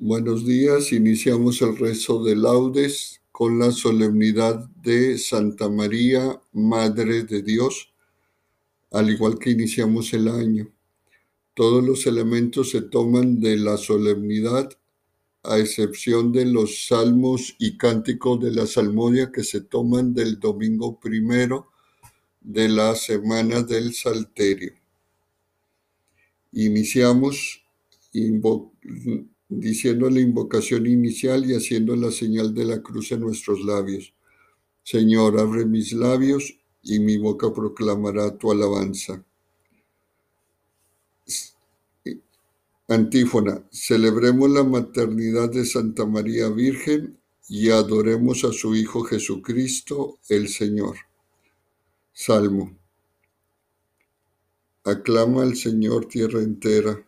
Buenos días, iniciamos el rezo de laudes con la solemnidad de Santa María, Madre de Dios, al igual que iniciamos el año. Todos los elementos se toman de la solemnidad, a excepción de los salmos y cánticos de la salmodia que se toman del domingo primero de la semana del Salterio. Iniciamos diciendo la invocación inicial y haciendo la señal de la cruz en nuestros labios. Señor, abre mis labios y mi boca proclamará tu alabanza. Antífona, celebremos la maternidad de Santa María Virgen y adoremos a su Hijo Jesucristo, el Señor. Salmo. Aclama al Señor tierra entera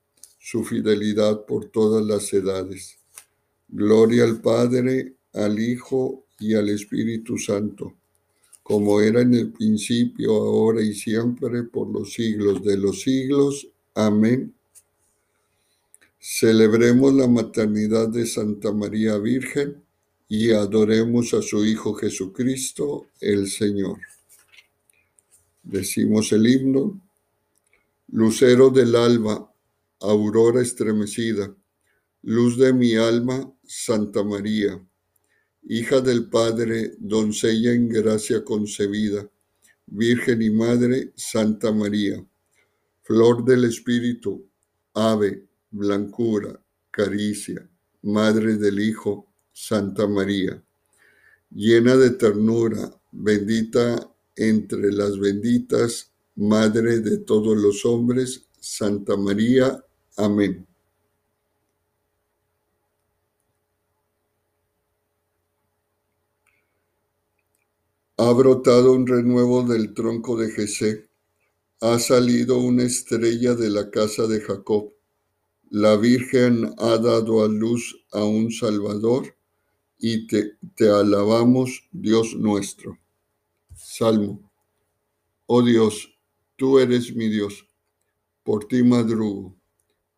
su fidelidad por todas las edades. Gloria al Padre, al Hijo y al Espíritu Santo, como era en el principio, ahora y siempre, por los siglos de los siglos. Amén. Celebremos la maternidad de Santa María Virgen y adoremos a su Hijo Jesucristo, el Señor. Decimos el himno. Lucero del alba, aurora estremecida, luz de mi alma, Santa María, hija del Padre, doncella en gracia concebida, Virgen y Madre, Santa María, flor del Espíritu, ave, blancura, caricia, Madre del Hijo, Santa María, llena de ternura, bendita entre las benditas, Madre de todos los hombres, Santa María, Amén. Ha brotado un renuevo del tronco de Jesé, ha salido una estrella de la casa de Jacob. La Virgen ha dado a luz a un Salvador y te, te alabamos, Dios nuestro. Salmo. Oh Dios, tú eres mi Dios, por ti madrugo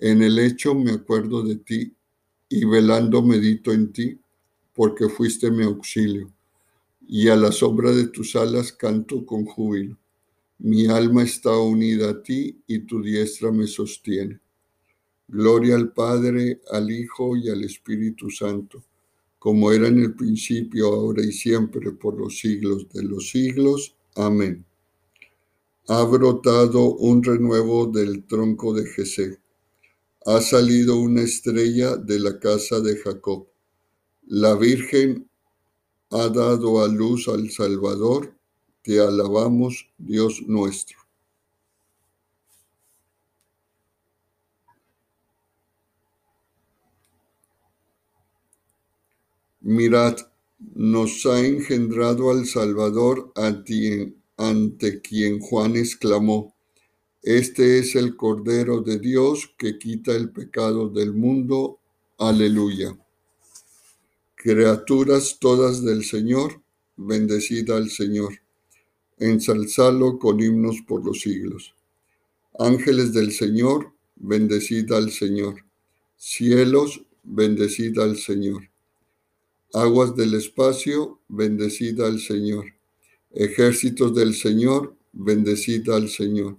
En el hecho me acuerdo de ti y velando medito en ti, porque fuiste mi auxilio. Y a la sombra de tus alas canto con júbilo. Mi alma está unida a ti y tu diestra me sostiene. Gloria al Padre, al Hijo y al Espíritu Santo, como era en el principio, ahora y siempre, por los siglos de los siglos. Amén. Ha brotado un renuevo del tronco de Jesé ha salido una estrella de la casa de Jacob. La Virgen ha dado a luz al Salvador. Te alabamos, Dios nuestro. Mirad, nos ha engendrado al Salvador ante quien Juan exclamó este es el Cordero de Dios que quita el pecado del mundo. Aleluya. Criaturas todas del Señor, bendecida al Señor. Ensalzalo con himnos por los siglos. Ángeles del Señor, bendecida al Señor. Cielos, bendecida al Señor. Aguas del espacio, bendecida al Señor. Ejércitos del Señor, bendecida al Señor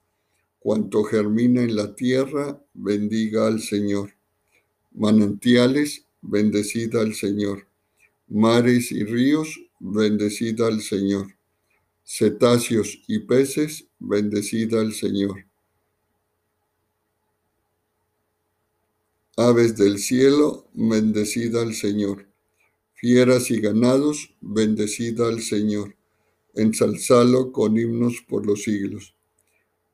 Cuanto germina en la tierra, bendiga al Señor. Manantiales, bendecid al Señor. Mares y ríos, bendecid al Señor. Cetáceos y peces, bendecid al Señor. Aves del cielo, bendecid al Señor. Fieras y ganados, bendecid al Señor. Ensalzalo con himnos por los siglos.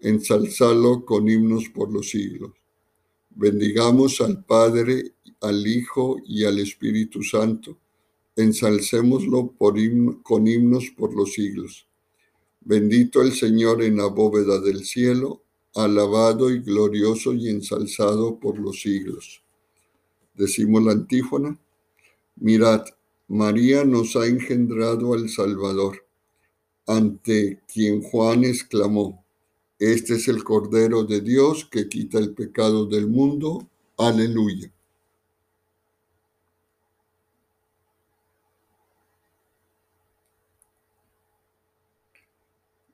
Ensalzalo con himnos por los siglos. Bendigamos al Padre, al Hijo y al Espíritu Santo. Ensalcémoslo con himnos por los siglos. Bendito el Señor en la bóveda del cielo, alabado y glorioso y ensalzado por los siglos. Decimos la antífona. Mirad, María nos ha engendrado al Salvador, ante quien Juan exclamó, Este es el Cordero de Dios que quita el pecado del mundo. Aleluya.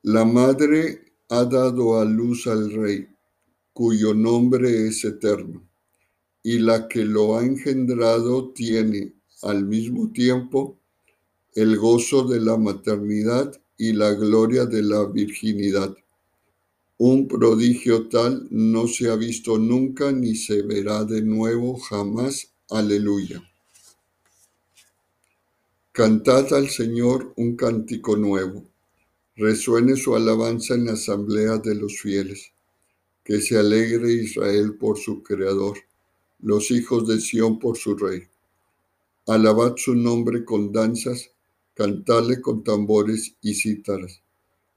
La Madre ha dado a luz al Rey, cuyo nombre es eterno y la que lo ha engendrado tiene al mismo tiempo el gozo de la maternidad y la gloria de la virginidad. Un prodigio tal no se ha visto nunca ni se verá de nuevo jamás. Aleluya. Cantad al Señor un cántico nuevo. Resuene su alabanza en la asamblea de los fieles. Que se alegre Israel por su Creador los hijos de Sión por su rey. Alabad su nombre con danzas, cantadle con tambores y cítaras,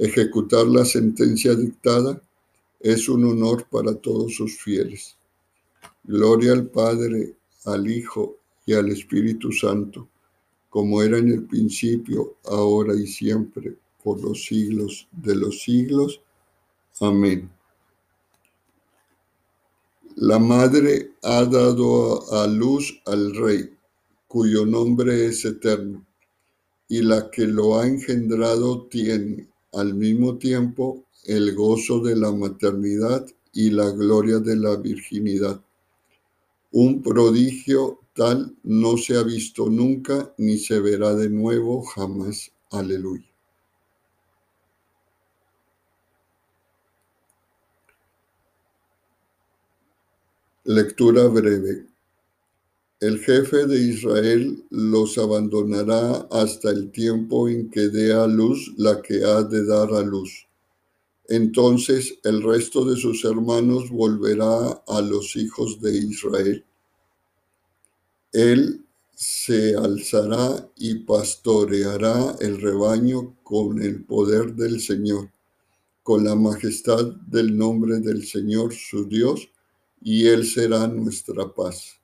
Ejecutar la sentencia dictada es un honor para todos sus fieles. Gloria al Padre, al Hijo y al Espíritu Santo, como era en el principio, ahora y siempre, por los siglos de los siglos. Amén. La madre ha dado a luz al rey, cuyo nombre es eterno, y la que lo ha engendrado tiene al mismo tiempo el gozo de la maternidad y la gloria de la virginidad. Un prodigio tal no se ha visto nunca ni se verá de nuevo jamás. Aleluya. Lectura breve. El jefe de Israel los abandonará hasta el tiempo en que dé a luz la que ha de dar a luz. Entonces el resto de sus hermanos volverá a los hijos de Israel. Él se alzará y pastoreará el rebaño con el poder del Señor, con la majestad del nombre del Señor su Dios, y Él será nuestra paz.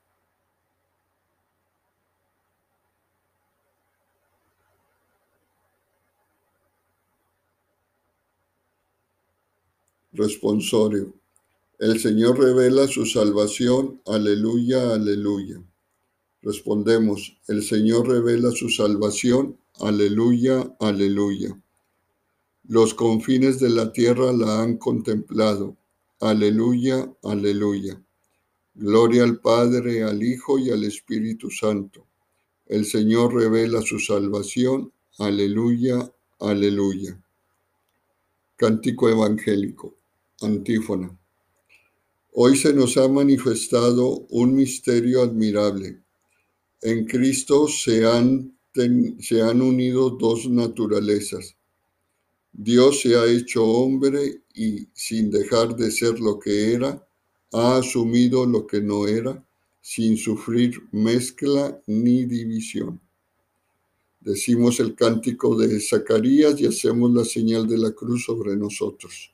Responsorio. El Señor revela su salvación. Aleluya, aleluya. Respondemos, el Señor revela su salvación. Aleluya, aleluya. Los confines de la tierra la han contemplado. Aleluya, aleluya. Gloria al Padre, al Hijo y al Espíritu Santo. El Señor revela su salvación. Aleluya, aleluya. Cántico evangélico. Antífona. Hoy se nos ha manifestado un misterio admirable. En Cristo se han, se han unido dos naturalezas. Dios se ha hecho hombre y sin dejar de ser lo que era, ha asumido lo que no era, sin sufrir mezcla ni división. Decimos el cántico de Zacarías y hacemos la señal de la cruz sobre nosotros.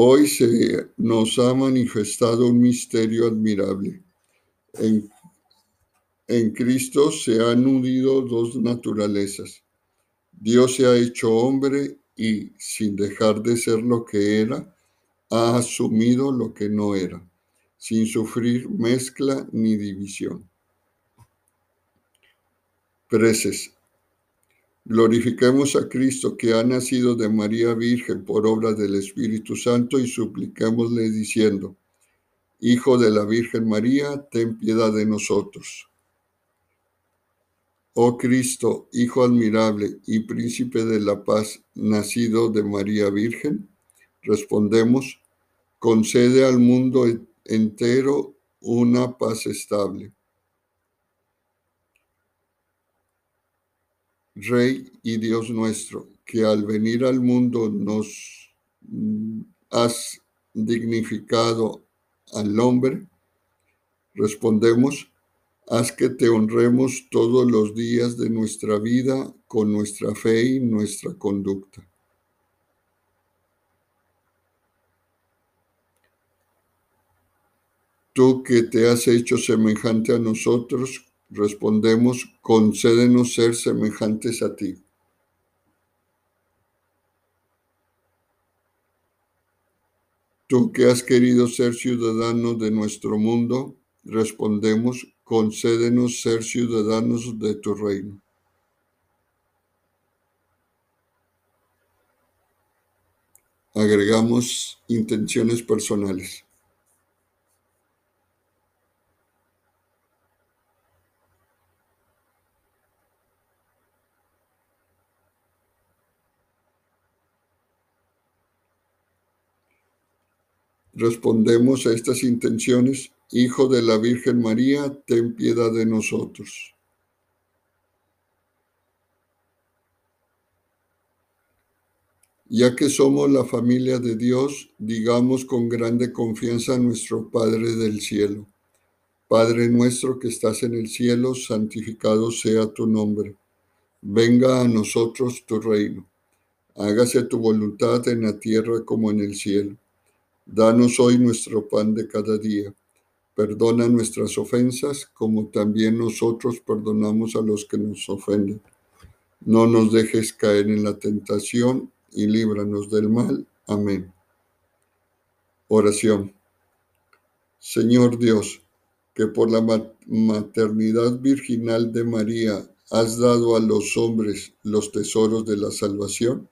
Hoy se nos ha manifestado un misterio admirable. En, Cristo se han unido dos naturalezas. Dios se ha hecho hombre y, sin dejar de ser lo que era, ha asumido lo que no era, sin sufrir mezcla ni división. Preces. Glorifiquemos a Cristo que ha nacido de María Virgen por obra del Espíritu Santo y supliquémosle diciendo, Hijo de la Virgen María, ten piedad de nosotros. Oh Cristo, Hijo admirable y Príncipe de la paz, nacido de María Virgen, respondemos, concede al mundo entero una paz estable Rey y Dios nuestro, que al venir al mundo nos mm, has dignificado al hombre, respondemos, haz que te honremos todos los días de nuestra vida con nuestra fe y nuestra conducta. Tú que te has hecho semejante a nosotros Respondemos, concédenos ser semejantes a ti. Tú que has querido ser ciudadano de nuestro mundo, respondemos, concédenos ser ciudadanos de tu reino. Agregamos intenciones personales. Respondemos a estas intenciones, Hijo de la Virgen María, ten piedad de nosotros. Ya que somos la familia de Dios, digamos con grande confianza a nuestro Padre del cielo. Padre nuestro que estás en el cielo, santificado sea tu nombre. Venga a nosotros tu reino. Hágase tu voluntad en la tierra como en el cielo. Danos hoy nuestro pan de cada día. Perdona nuestras ofensas como también nosotros perdonamos a los que nos ofenden. No nos dejes caer en la tentación y líbranos del mal. Amén. Oración. Señor Dios, que por la maternidad virginal de María has dado a los hombres los tesoros de la salvación,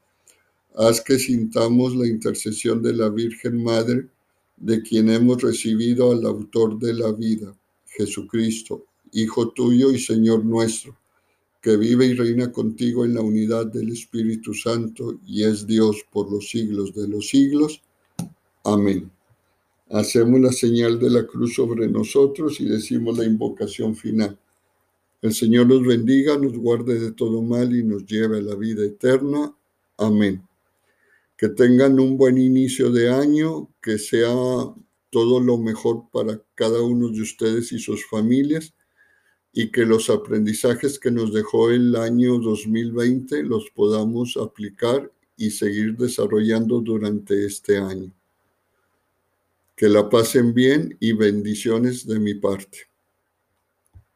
haz que sintamos la intercesión de la Virgen Madre, de quien hemos recibido al autor de la vida, Jesucristo, Hijo tuyo y Señor nuestro, que vive y reina contigo en la unidad del Espíritu Santo y es Dios por los siglos de los siglos. Amén. Hacemos la señal de la cruz sobre nosotros y decimos la invocación final. El Señor nos bendiga, nos guarde de todo mal y nos lleve a la vida eterna. Amén. Que tengan un buen inicio de año, que sea todo lo mejor para cada uno de ustedes y sus familias y que los aprendizajes que nos dejó el año 2020 los podamos aplicar y seguir desarrollando durante este año. Que la pasen bien y bendiciones de mi parte.